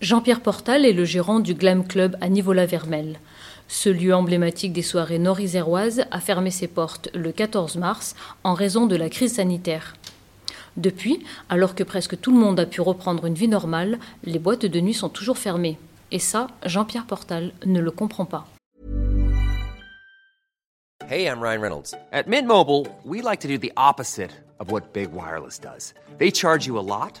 Jean-Pierre Portal est le gérant du Glam Club à Nivola-Vermel. Ce lieu emblématique des soirées nord-iséroises a fermé ses portes le 14 mars en raison de la crise sanitaire. Depuis, alors que presque tout le monde a pu reprendre une vie normale, les boîtes de nuit sont toujours fermées. Et ça, Jean-Pierre Portal ne le comprend pas. Hey, I'm Ryan Reynolds. At Mint Mobile, we like to do the opposite of what Big Wireless does. They charge you a lot,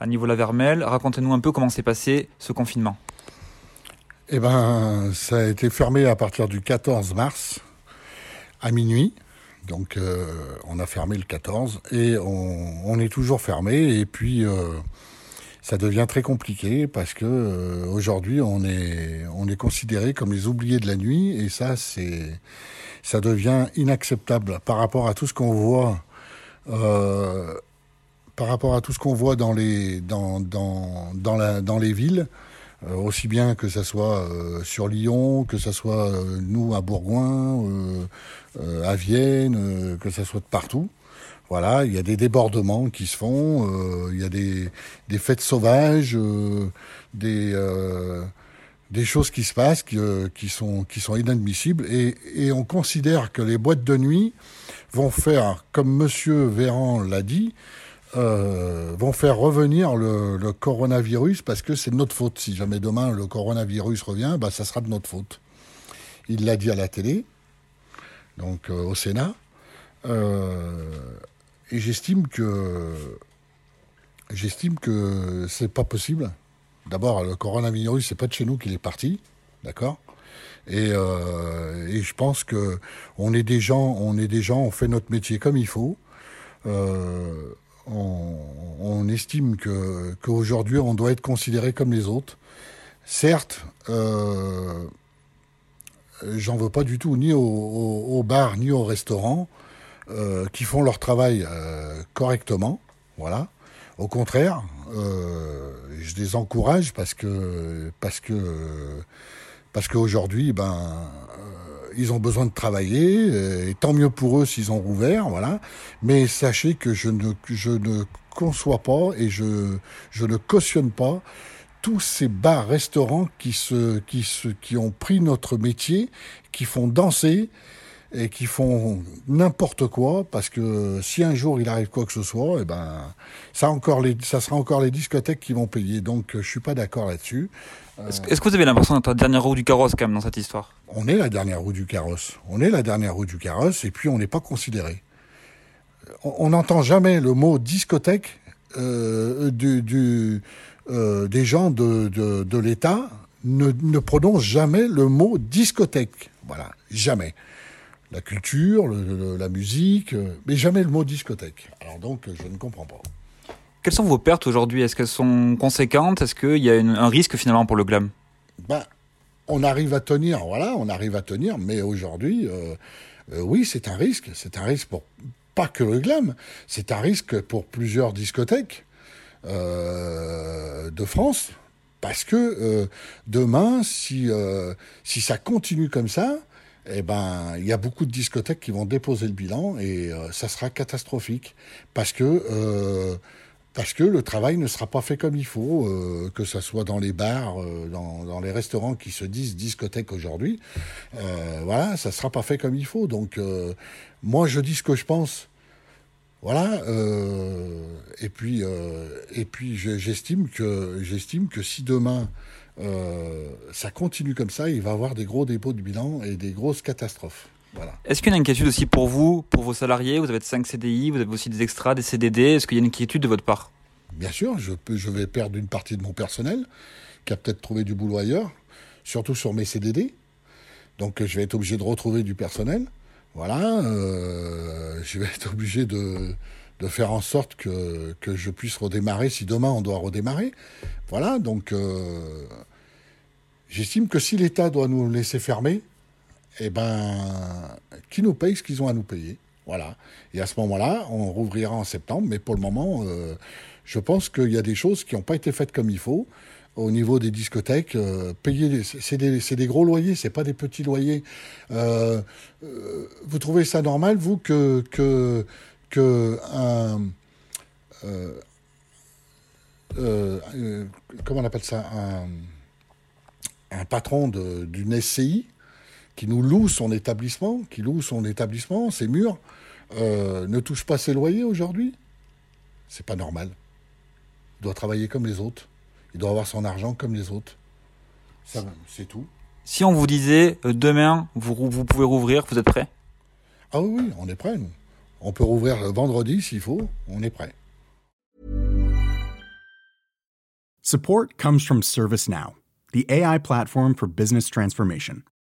à Niveau-la-Vermel. Racontez-nous un peu comment s'est passé ce confinement. Eh ben, ça a été fermé à partir du 14 mars à minuit. Donc, euh, on a fermé le 14 et on, on est toujours fermé. Et puis, euh, ça devient très compliqué parce que euh, aujourd'hui, on est, on est considéré comme les oubliés de la nuit et ça, c'est, ça devient inacceptable par rapport à tout ce qu'on voit. Par rapport à tout ce qu'on voit dans les, dans, dans, dans, la, dans les villes, euh, aussi bien que ça soit euh, sur Lyon, que ça soit euh, nous à Bourgoin, à Vienne, que ça soit de partout. Voilà, il y a des débordements qui se font, il y a des, des fêtes sauvages, des, des choses qui se passent qui, qui, sont, qui sont inadmissibles. Et, et on considère que les boîtes de nuit vont faire, comme Monsieur Véran l'a dit, euh, vont faire revenir le, coronavirus parce que c'est de notre faute. Si jamais demain le coronavirus revient, bah, ça sera de notre faute. Il l'a dit à la télé, donc euh, au Sénat. Euh, et j'estime que j'estime que c'est pas possible. D'abord, le coronavirus, c'est pas de chez nous qu'il est parti, d'accord? Et, et je pense que on est des gens, on est des gens, on fait notre métier comme il faut. On, estime que qu'aujourd'hui on doit être considéré comme les autres. Certes, euh, j'en veux pas du tout ni au, au, au bar ni au restaurant euh, qui font leur travail euh, correctement. Voilà. Au contraire, je les encourage parce que parce que parce qu'aujourd'hui, ben, ils ont besoin de travailler, euh, et tant mieux pour eux s'ils ont rouvert, voilà. Mais sachez que je ne, je ne conçois pas et je, je ne cautionne pas tous ces bars, restaurants qui, se, qui, se, qui ont pris notre métier, qui font danser et qui font n'importe quoi, parce que si un jour il arrive quoi que ce soit, eh ben, ça, encore les, ça sera encore les discothèques qui vont payer. Donc je suis pas d'accord là-dessus. Est-ce est-ce que vous avez l'impression d'être la dernière roue du carrosse quand même dans cette histoire? On est la dernière roue du carrosse. On est la dernière roue du carrosse et puis on n'est pas considéré. On n'entend jamais le mot discothèque euh, du, du, euh, des gens de, de, de l'État ne, ne prononcent jamais le mot discothèque. Voilà, jamais. La culture, le- le- la musique, euh, mais jamais le mot discothèque. Alors donc, je ne comprends pas. Quelles sont vos pertes aujourd'hui? Est-ce qu'elles sont conséquentes? Est-ce qu'il y a une- un risque finalement pour le glam? Ben, on arrive à tenir, voilà, on arrive à tenir, mais aujourd'hui, euh, euh, oui, c'est un risque. C'est un risque pour pas que le glam, c'est un risque pour plusieurs discothèques euh, de France, parce que demain, si ça continue comme ça, eh ben, il y a beaucoup de discothèques qui vont déposer le bilan et ça sera catastrophique, parce que parce que le travail ne sera pas fait comme il faut, euh, que ce soit dans les bars, euh, dans, les restaurants qui se disent discothèques aujourd'hui. Euh, voilà, ça sera pas fait comme il faut. Donc, moi, je dis ce que je pense. Voilà. et puis, et puis, je- j'estime que j'estime que si demain ça continue comme ça, il va y avoir des gros dépôts de bilan et des grosses catastrophes. Voilà. Est-ce qu'il y a une inquiétude aussi pour vous, pour vos salariés? Vous avez 5 CDI, vous avez aussi des extras, des CDD. Est-ce qu'il y a une inquiétude de votre part? Bien sûr, je, peux, je vais perdre une partie de mon personnel qui a peut-être trouvé du boulot ailleurs, surtout sur mes CDD. Donc je vais être obligé de retrouver du personnel. Voilà, euh, je vais être obligé de, de faire en sorte que, que je puisse redémarrer si demain on doit redémarrer. Voilà, donc euh, J'estime que si l'État doit nous laisser fermer, eh ben, qui nous paye ce qu'ils ont à nous payer. Voilà. Et à ce moment-là, on rouvrira en septembre, mais pour le moment, euh, je pense qu'il y a des choses qui n'ont pas été faites comme il faut. Au niveau des discothèques, euh, payer, c'est des, gros loyers, c'est pas des petits loyers. Euh, vous trouvez ça normal, vous, que, que, que un, comment on appelle ça, un, un patron d'une SCI qui nous loue son établissement, qui loue son établissement, ses murs, euh, ne touche pas ses loyers aujourd'hui? C'est pas normal. Il doit travailler comme les autres. Il doit avoir son argent comme les autres. C'est tout. Si on vous disait euh, demain, vous, vous pouvez rouvrir, vous êtes prêt? Ah oui, oui, on est prêt, nous. On peut rouvrir vendredi s'il faut, on est prêt. Support comes from ServiceNow, the AI platform for business transformation.